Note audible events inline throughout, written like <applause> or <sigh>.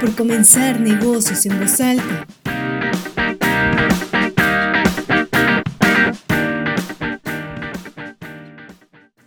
Por comenzar negocios en voz alta.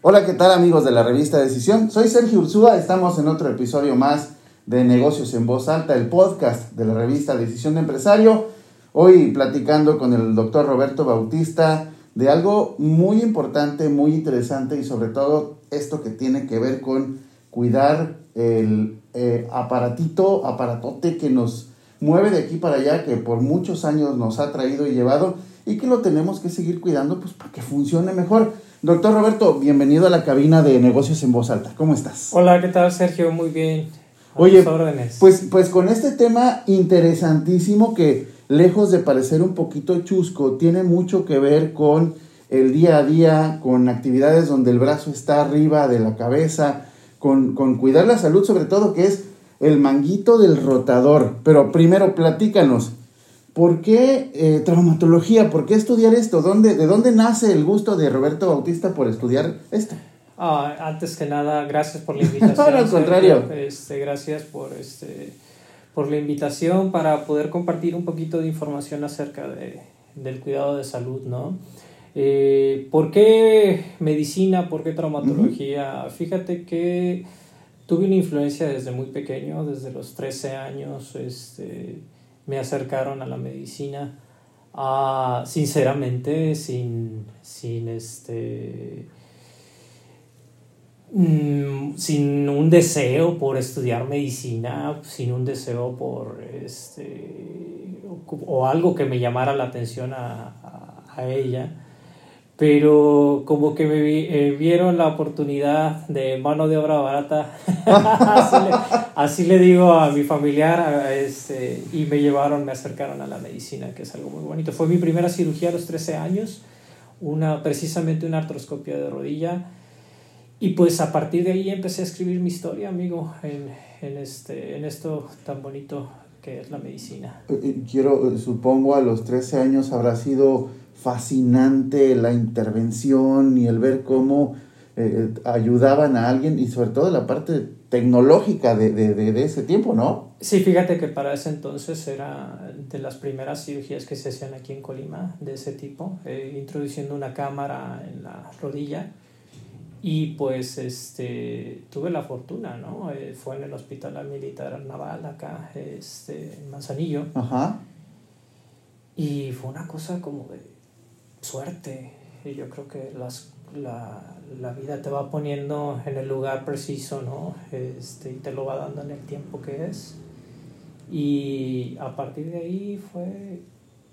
Hola, ¿qué tal amigos de la revista Decisión? Soy Sergio Ursúa, estamos en otro episodio más de Negocios en Voz Alta, el podcast de la revista Decisión de Empresario. Hoy platicando con el doctor Roberto Bautista de algo muy importante, muy interesante y sobre todo esto que tiene que ver con cuidar el eh, aparatito, aparatote que nos mueve de aquí para allá, que por muchos años nos ha traído y llevado y que lo tenemos que seguir cuidando pues para que funcione mejor. Doctor Roberto, bienvenido a la cabina de negocios en voz alta. ¿Cómo estás? Hola, ¿qué tal Sergio? Muy bien. Oye, pues, pues con este tema interesantísimo que lejos de parecer un poquito chusco, tiene mucho que ver con el día a día, con actividades donde el brazo está arriba de la cabeza, con, cuidar la salud sobre todo, que es el manguito del rotador. Pero primero, platícanos, ¿por qué eh, traumatología? ¿Por qué estudiar esto? ¿Dónde, ¿De dónde nace el gusto de Roberto Bautista por estudiar esto? Ah, antes que nada, gracias por la <laughs> invitación. al contrario. Este, gracias por, este, por la invitación para poder compartir un poquito de información acerca de, del cuidado de salud, ¿no? Eh, ¿Por qué medicina? ¿Por qué traumatología? Fíjate que tuve una influencia desde muy pequeño, desde los 13 años, este, me acercaron a la medicina, a, sinceramente, sin, sin este mm, sin un deseo por estudiar medicina, sin un deseo por este o, algo que me llamara la atención a, a ella pero como que me eh, vieron la oportunidad de mano de obra barata, <laughs> así, le, digo a mi familiar, este, y me llevaron, me acercaron a la medicina, que es algo muy bonito. Fue mi primera cirugía a los 13 años, una, precisamente una artroscopia de rodilla, y pues a partir de ahí empecé a escribir mi historia, amigo, en, en, este, en esto tan bonito que es la medicina. Eh, eh, quiero, supongo, a los 13 años habrá sido fascinante la intervención y el ver cómo eh, ayudaban a alguien y sobre todo la parte tecnológica de, de, de, ese tiempo, ¿no? Sí, fíjate que para ese entonces era de las primeras cirugías que se hacían aquí en Colima de ese tipo, eh, introduciendo una cámara en la rodilla y pues este tuve la fortuna, ¿no? Eh, fue en el Hospital Militar Naval acá, este, en Manzanillo. Ajá. Y fue una cosa como de suerte. Y yo creo que las, la, la, vida te va poniendo en el lugar preciso, ¿no? Este, y te lo va dando en el tiempo que es. Y a partir de ahí fue,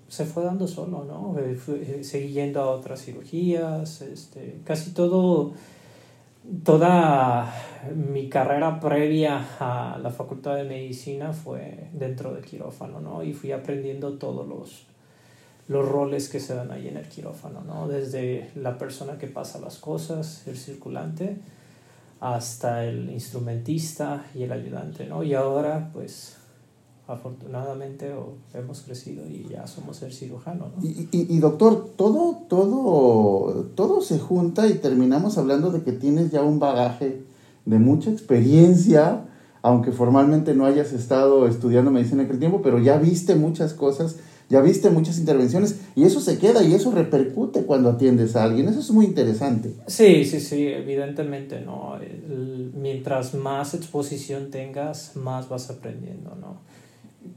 se fue dando solo, ¿no? Eh, eh, seguí yendo a otras cirugías, este, casi todo, toda mi carrera previa a la facultad de medicina fue dentro del quirófano, ¿no? Y fui aprendiendo todos los los roles que se dan ahí en el quirófano, ¿no? Desde la persona que pasa las cosas, el circulante, hasta el instrumentista y el ayudante, ¿no? Y ahora, pues, afortunadamente hemos crecido y ya somos el cirujano, ¿no? Y, y, y, doctor, todo, todo, todo se junta y terminamos hablando de que tienes ya un bagaje de mucha experiencia, aunque formalmente no hayas estado estudiando medicina en aquel tiempo, pero ya viste muchas cosas ya viste muchas intervenciones y eso se queda y eso repercute cuando atiendes a alguien. Eso es muy interesante. Sí, sí, sí, evidentemente, ¿no? mientras más exposición tengas, más vas aprendiendo, ¿no?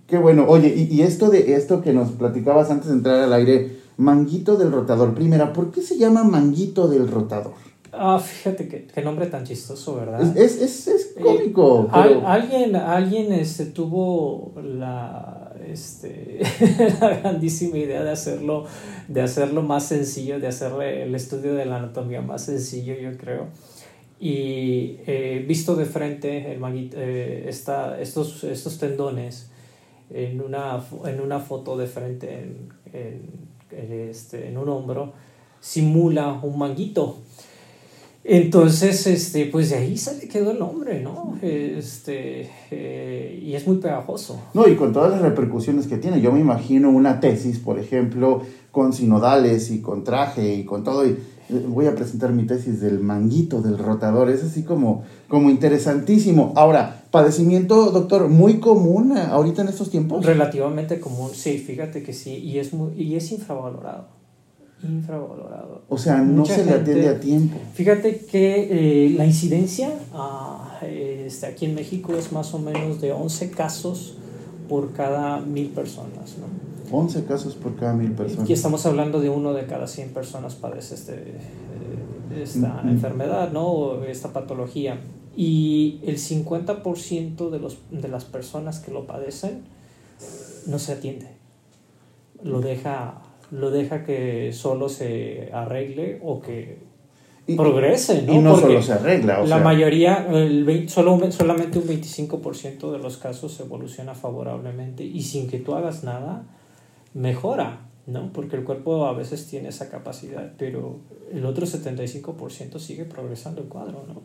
Qué bueno. Oye, y, y, esto de esto que nos platicabas antes de entrar al aire, manguito del rotador. Primera, ¿por qué se llama manguito del rotador? Ah, fíjate qué, qué nombre tan chistoso, ¿verdad? Es, es, es, cómico. alguien alguien este, tuvo la este, <laughs> la grandísima idea de hacerlo, de hacerlo más sencillo, de hacerle el estudio de la anatomía más sencillo, yo creo. Y eh, visto de frente, el eh, estos, estos tendones en una, en una foto de frente en, en, este, en un hombro, simula un manguito. Entonces, este, pues de ahí se le quedó el nombre, ¿no? Este, eh, y es muy pegajoso. No, y con todas las repercusiones que tiene. Yo me imagino una tesis, por ejemplo, con sinodales y con traje y con todo. Y eh, voy a presentar mi tesis del manguito del rotador, es así como, como interesantísimo. Ahora, padecimiento, doctor, muy común eh, ahorita en estos tiempos. Relativamente común, sí, fíjate que sí, y es, muy, y es infravalorado. Infravalorado. O sea, no se le atiende a tiempo. Fíjate que eh, la incidencia ah, este, aquí en México es más o menos de 11 casos por cada mil personas, ¿no? 11 casos por cada mil personas. Aquí estamos hablando de uno de cada 100 personas padece este, eh, esta enfermedad, ¿no? O esta patología. Y el 50% de, los, de las personas que lo padecen no se atiende. Lo deja, lo deja que solo se arregle o que progrese, ¿no? Y no solo se arregla. O la mayoría, el solo, solamente un 25% de los casos evoluciona favorablemente y sin que tú hagas nada, mejora, ¿no? Porque el cuerpo a veces tiene esa capacidad, pero el otro 75% sigue progresando el cuadro, ¿no?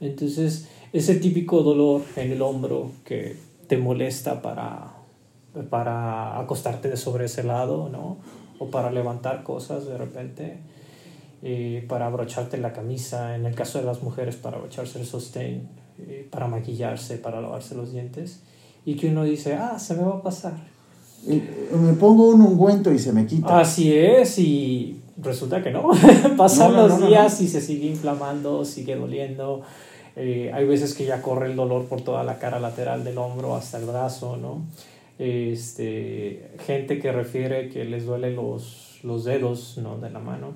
Entonces, ese típico dolor en el hombro que te molesta para, para acostarte de sobre ese lado, ¿no? O para levantar cosas de repente, eh, para abrocharte la camisa, en el caso de las mujeres, para abrocharse el sostén, eh, para maquillarse, para lavarse los dientes, y que uno dice, ah, se me va a pasar, me pongo un ungüento y se me quita. Así es, y resulta que no. <laughs> Pasan los días y se sigue inflamando, sigue doliendo. Eh, hay veces que ya corre el dolor por toda la cara lateral del hombro hasta el brazo, ¿no? Este, gente que refiere que les duele los, los dedos, ¿no? De la mano.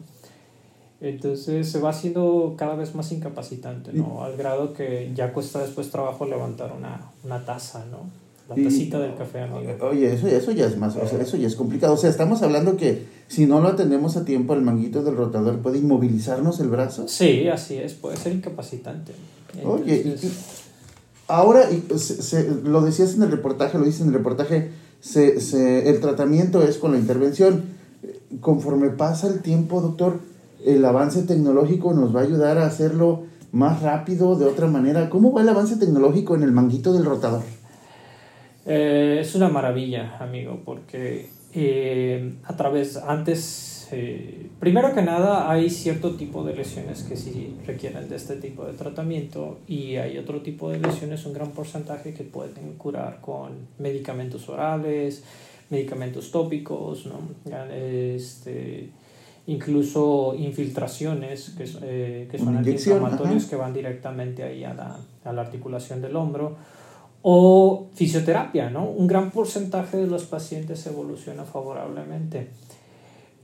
Entonces se va haciendo cada vez más incapacitante, ¿no? Al grado que ya cuesta después trabajo levantar una, una taza, ¿no? La tacita del café, amigo. Oye, eso, eso ya es más, o sea, eso ya es complicado. O sea, estamos hablando que si no lo atendemos a tiempo, el manguito del rotador puede inmovilizarnos el brazo. Sí, así es, puede ser incapacitante. Oye, ahora, se, lo decías en el reportaje, lo dices en el reportaje, se, se, el tratamiento es con la intervención. Conforme pasa el tiempo, doctor, el avance tecnológico nos va a ayudar a hacerlo más rápido, de otra manera. ¿Cómo va el avance tecnológico en el manguito del rotador? Eh, es una maravilla, amigo, porque eh, a través, antes, eh, primero que nada, hay cierto tipo de lesiones que sí requieren de este tipo de tratamiento y hay otro tipo de lesiones, un gran porcentaje que pueden curar con medicamentos orales, medicamentos tópicos, ¿no? este, incluso infiltraciones que, que son antiinflamatorios que van directamente ahí a la, a la articulación del hombro o fisioterapia, ¿no? Un gran porcentaje de los pacientes evoluciona favorablemente,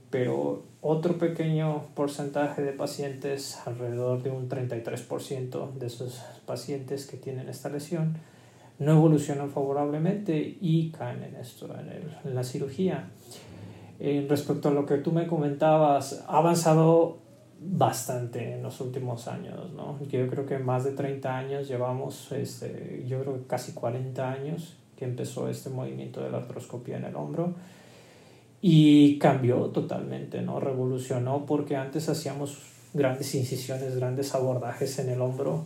pero otro pequeño porcentaje de pacientes, alrededor de un 33% de esos pacientes que tienen esta lesión, no evolucionan favorablemente y caen en esto, en, la cirugía. respecto a lo que tú me comentabas, ha avanzado bastante en los últimos años, ¿no? Yo creo que más de 30 años llevamos, este, yo creo que casi 40 años que empezó este movimiento de la artroscopía en el hombro y cambió totalmente, ¿no? Revolucionó porque antes hacíamos grandes incisiones, grandes abordajes en el hombro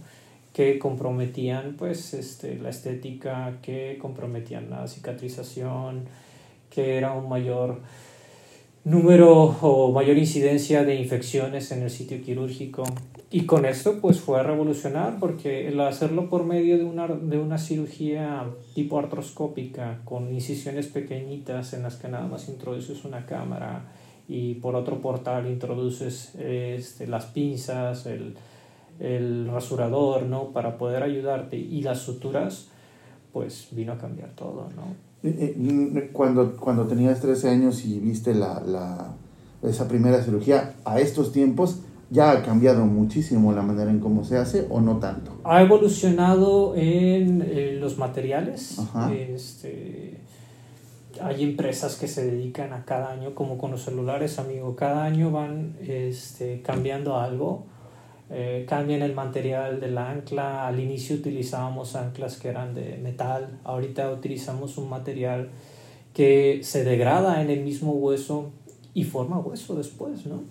que comprometían pues este, la estética, que comprometían la cicatrización, que era un mayor número o mayor incidencia de infecciones en el sitio quirúrgico. Y con esto pues fue a revolucionar porque el hacerlo por medio de una, de una cirugía tipo artroscópica con incisiones pequeñitas en las que nada más introduces una cámara y por otro portal introduces este, las pinzas, el, el rasurador, ¿no? Para poder ayudarte y las suturas, pues vino a cambiar todo, ¿no? Eh, eh, cuando, cuando tenías 13 años y viste la, la, esa primera cirugía, a estos tiempos ya ha cambiado muchísimo la manera en cómo se hace o no tanto. Ha evolucionado en eh, los materiales. Este, hay empresas que se dedican a cada año, como con los celulares, amigo, cada año van este, cambiando algo eh, cambian el material del ancla. Al inicio utilizábamos anclas que eran de metal, ahorita utilizamos un material que se degrada en el mismo hueso y forma hueso después, ¿no?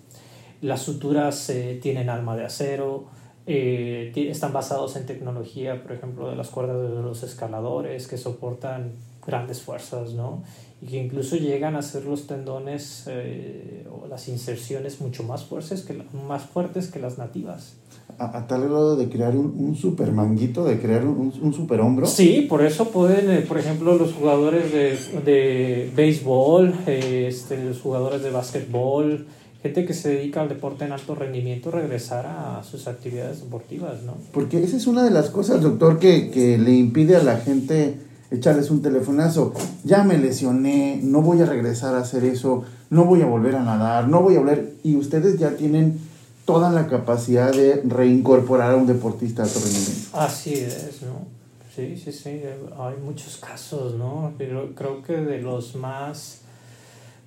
Las suturas eh, tienen alma de acero, eh, están basados en tecnología, por ejemplo, de las cuerdas de los escaladores que soportan grandes fuerzas, ¿no? Y que incluso llegan a hacer los tendones eh, o las inserciones mucho más fuertes que, más fuertes que las nativas. A, tal grado de crear un, un super manguito, de crear un, un super hombro. Sí, por eso pueden, eh, por ejemplo, los jugadores de, de béisbol, eh, este, los jugadores de básquetbol, gente que se dedica al deporte en alto rendimiento regresar a sus actividades deportivas, ¿no? Porque esa es una de las cosas, doctor, que, que le impide a la gente echarles un telefonazo. Ya me lesioné, no voy a regresar a hacer eso, no voy a volver a nadar, no voy a volver. Y ustedes ya tienen toda la capacidad de reincorporar a un deportista de alto rendimiento. Así es, ¿no? Sí, sí, sí, hay muchos casos, ¿no? Pero creo que de los más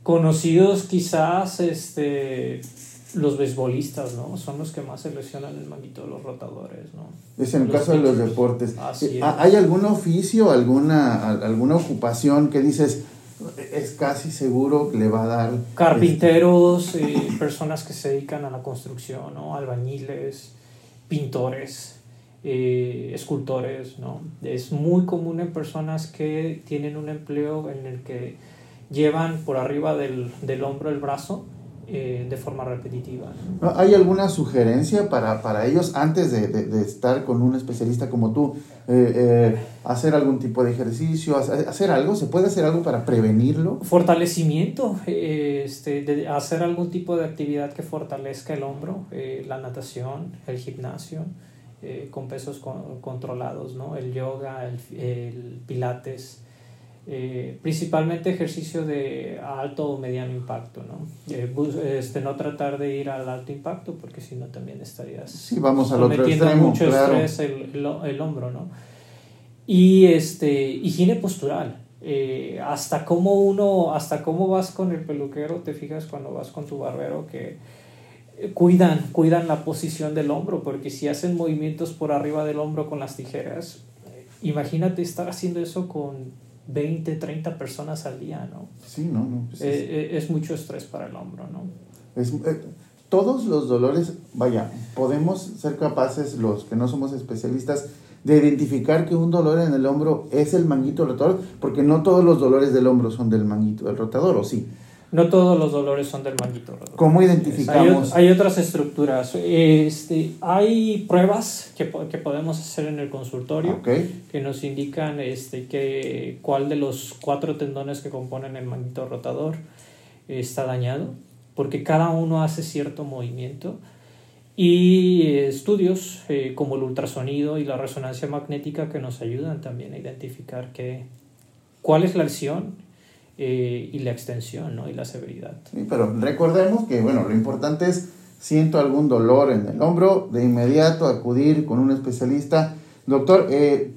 conocidos quizás este los beisbolistas, ¿no? Son los que más se lesionan el manguito de los rotadores, ¿no? Es en el caso de los deportes. Eh, ¿Hay algún oficio, alguna, alguna ocupación que dices, es casi seguro que le va a dar... Carpinteros, eh, personas que se dedican a la construcción, ¿no? Albañiles, pintores, eh, escultores, ¿no? Es muy común en personas que tienen un empleo en el que llevan por arriba del, del hombro el brazo eh, de forma repetitiva. ¿Hay alguna sugerencia para, para ellos antes de, de, estar con un especialista como tú? Eh, eh, ¿Hacer algún tipo de ejercicio? ¿Hacer algo? ¿Se puede hacer algo para prevenirlo? Fortalecimiento, este, de hacer algún tipo de actividad que fortalezca el hombro, la natación, el gimnasio. con pesos controlados, ¿no? El yoga, el, el pilates, eh, principalmente ejercicio de alto o mediano impacto, ¿no? Eh, este, no tratar de ir al alto impacto porque si no también estarías sí, vamos al otro extremo, mucho estrés el, el, hombro, ¿no? Y este, higiene postural. Eh, hasta cómo uno, hasta cómo vas con el peluquero, te fijas cuando vas con tu barbero que cuidan, cuidan la posición del hombro, porque si hacen movimientos por arriba del hombro con las tijeras, imagínate estar haciendo eso con 20, 30 personas al día, ¿no? Sí, no, no. Pues es, eh, eh, es, mucho estrés para el hombro, ¿no? Es, eh, todos los dolores, vaya, podemos ser capaces, los que no somos especialistas, de identificar que un dolor en el hombro es el manguito rotador, porque no todos los dolores del hombro son del manguito del rotador, ¿o sí? No todos los dolores son del manguito ¿Cómo identificamos? Hay, otras estructuras. Este, hay pruebas que, que podemos hacer en el consultorio que nos indican este, que, cuál de los cuatro tendones que componen el manguito rotador está dañado, porque cada uno hace cierto movimiento. Y estudios eh, como el ultrasonido y la resonancia magnética que nos ayudan también a identificar que, cuál es la lesión eh, y la extensión ¿no? y la severidad. Sí, pero recordemos que bueno, lo importante es siento algún dolor en el hombro, de inmediato acudir con un especialista. Doctor, eh,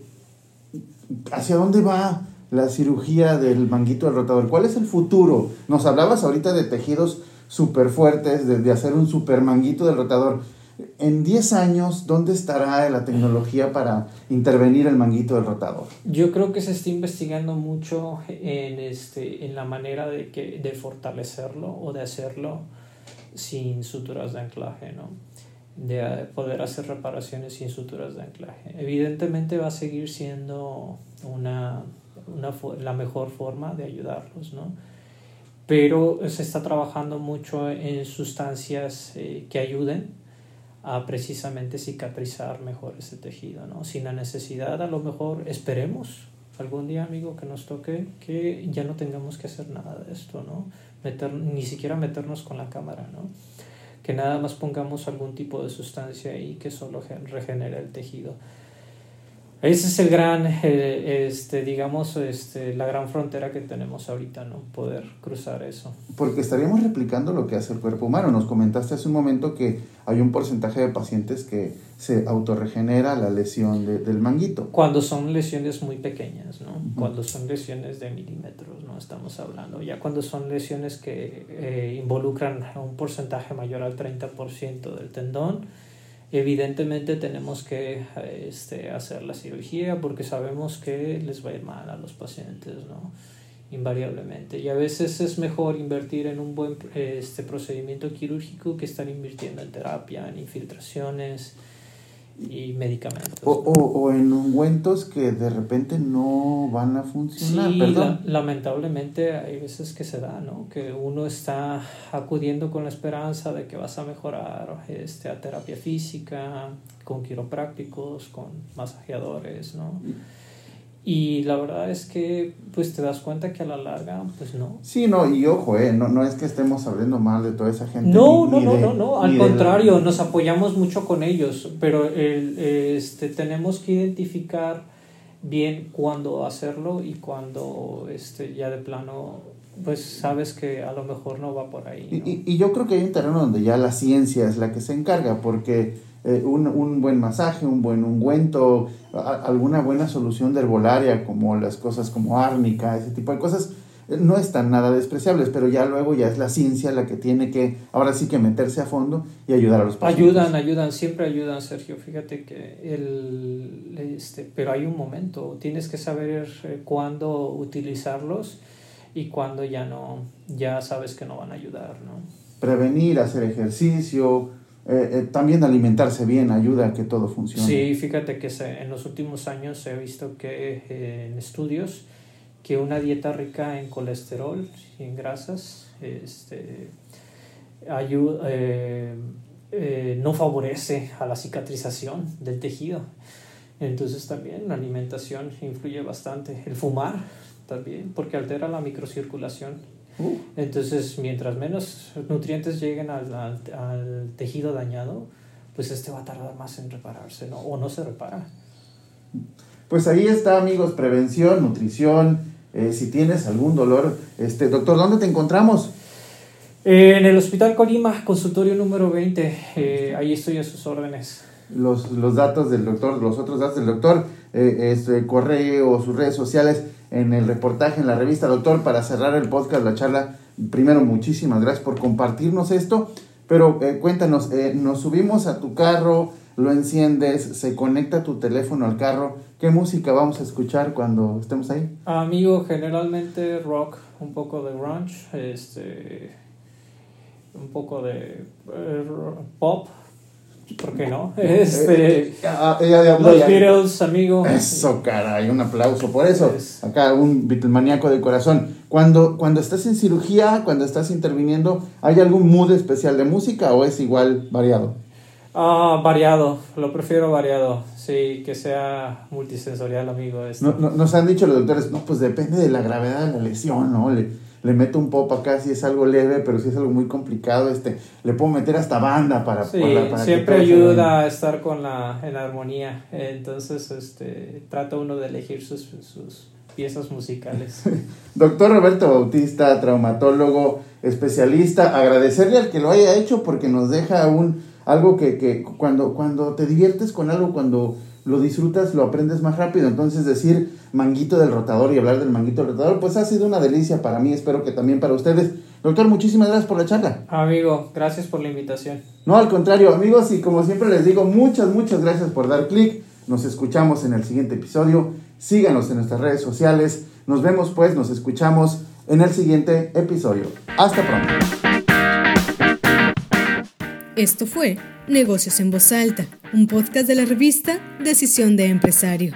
¿hacia dónde va la cirugía del manguito del rotador? ¿Cuál es el futuro? Nos hablabas ahorita de tejidos súper fuertes, de, de, hacer un super manguito del rotador en 10 años, ¿dónde estará la tecnología para intervenir el manguito del rotador? Yo creo que se está investigando mucho en, este, en la manera de, que, de fortalecerlo o de hacerlo sin suturas de anclaje, ¿no? de poder hacer reparaciones sin suturas de anclaje. Evidentemente va a seguir siendo una, una, la mejor forma de ayudarlos, ¿no? pero se está trabajando mucho en sustancias eh, que ayuden a precisamente cicatrizar mejor ese tejido, ¿no? Sin la necesidad, a lo mejor, esperemos algún día, amigo, que nos toque que ya no tengamos que hacer nada de esto, ¿no? Meter, ni siquiera meternos con la cámara, ¿no? Que nada más pongamos algún tipo de sustancia ahí que solo regenere el tejido. Ese es el gran, eh, este, digamos, este, la gran frontera que tenemos ahorita, ¿no? Poder cruzar eso. Porque estaríamos replicando lo que hace el cuerpo humano. Nos comentaste hace un momento que hay un porcentaje de pacientes que se autorregenera la lesión del manguito. Cuando son lesiones muy pequeñas, ¿no? Cuando son lesiones de milímetros, ¿no? Estamos hablando. Ya cuando son lesiones que eh, involucran un porcentaje mayor al 30% del tendón, Evidentemente tenemos que este, hacer la cirugía porque sabemos que les va a ir mal a los pacientes, ¿no? Invariablemente. Y a veces es mejor invertir en un buen este, procedimiento quirúrgico que estar invirtiendo en terapia, en infiltraciones, y medicamentos. O, o, o, en ungüentos que de repente no van a funcionar. Sí, la, lamentablemente hay veces que se da, ¿no? Que uno está acudiendo con la esperanza de que vas a mejorar este, a terapia física, con quiroprácticos, con masajeadores, ¿no? Y la verdad es que pues te das cuenta que a la larga pues no. Sí, no, y ojo, eh, no, no es que estemos hablando mal de toda esa gente. No, no, no, no, no, al contrario, nos apoyamos mucho con ellos, pero el, este, tenemos que identificar bien cuándo hacerlo y cuándo este, ya de plano pues sabes que a lo mejor no va por ahí. Y, y, yo creo que hay un terreno donde ya la ciencia es la que se encarga, porque eh, un, un, buen masaje, un buen ungüento, alguna buena solución de herbolaria, como las cosas como árnica, ese tipo de cosas, eh, no están nada despreciables, pero ya luego ya es la ciencia la que tiene que, ahora sí que meterse a fondo y ayudar a los pacientes. Ayudan, ayudan, siempre ayudan, Sergio. Fíjate que el, este, pero hay un momento, tienes que saber eh, cuándo utilizarlos y cuándo ya no, ya sabes que no van a ayudar, ¿no? Prevenir, hacer ejercicio, eh, eh, también alimentarse bien ayuda a que todo funcione. Sí, fíjate que en los últimos años se ha visto que eh, en estudios que una dieta rica en colesterol y en grasas este, ayuda, no favorece a la cicatrización del tejido. Entonces también la alimentación influye bastante. El fumar también, porque altera la microcirculación Uh. Entonces, mientras menos nutrientes lleguen al, al, tejido dañado, pues este va a tardar más en repararse, ¿no? O no se repara. Pues ahí está, amigos, prevención, nutrición. Eh, si tienes algún dolor, este, doctor, ¿dónde te encontramos? en el Hospital Colima, consultorio número 20. Eh, ahí estoy a sus órdenes. Los, los, datos del doctor, los otros datos del doctor, eh, este, correo, sus redes sociales en el reportaje, en la revista. Doctor, para cerrar el podcast, la charla, primero muchísimas gracias por compartirnos esto, pero eh, cuéntanos, eh, nos subimos a tu carro, lo enciendes, se conecta tu teléfono al carro, ¿qué música vamos a escuchar cuando estemos ahí? Amigo, generalmente rock, un poco de grunge, este, un poco de eh, pop, ¿Por qué no? <laughs> Este, los Beatles, amigo. Eso, caray, un aplauso por eso. Acá un Beatlemaníaco de corazón. Cuando, cuando estás en cirugía, cuando estás interviniendo, ¿hay algún mood especial de música o es igual variado? Ah, variado, lo prefiero variado. Sí, que sea multisensorial, amigo. Este. No, nos han dicho los doctores, no, pues depende de la gravedad de la lesión, ¿no? Le, le meto un pop acá si es algo leve, pero si es algo muy complicado, este, le puedo meter hasta banda para... Sí, siempre ayuda a estar con la, en armonía, entonces este, trata uno de elegir sus, sus piezas musicales. <laughs> Doctor Roberto Bautista, traumatólogo, especialista, agradecerle al que lo haya hecho porque nos deja un, algo que, que cuando, cuando te diviertes con algo, cuando lo disfrutas, lo aprendes más rápido. Entonces decir manguito del rotador y hablar del manguito del rotador, pues ha sido una delicia para mí, espero que también para ustedes. Doctor, muchísimas gracias por la charla. Amigo, gracias por la invitación. No, al contrario, amigos, y como siempre les digo, muchas, muchas gracias por dar clic. Nos escuchamos en el siguiente episodio. Síganos en nuestras redes sociales. Nos vemos pues, nos escuchamos en el siguiente episodio. Hasta pronto. Esto fue Negocios en Voz Alta, un podcast de la revista Decisión de Empresario.